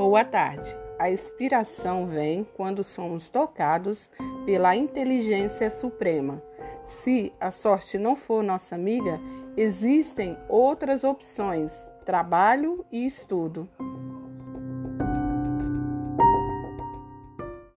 Boa tarde. A inspiração vem quando somos tocados pela inteligência suprema. Se a sorte não for nossa amiga, existem outras opções: trabalho e estudo.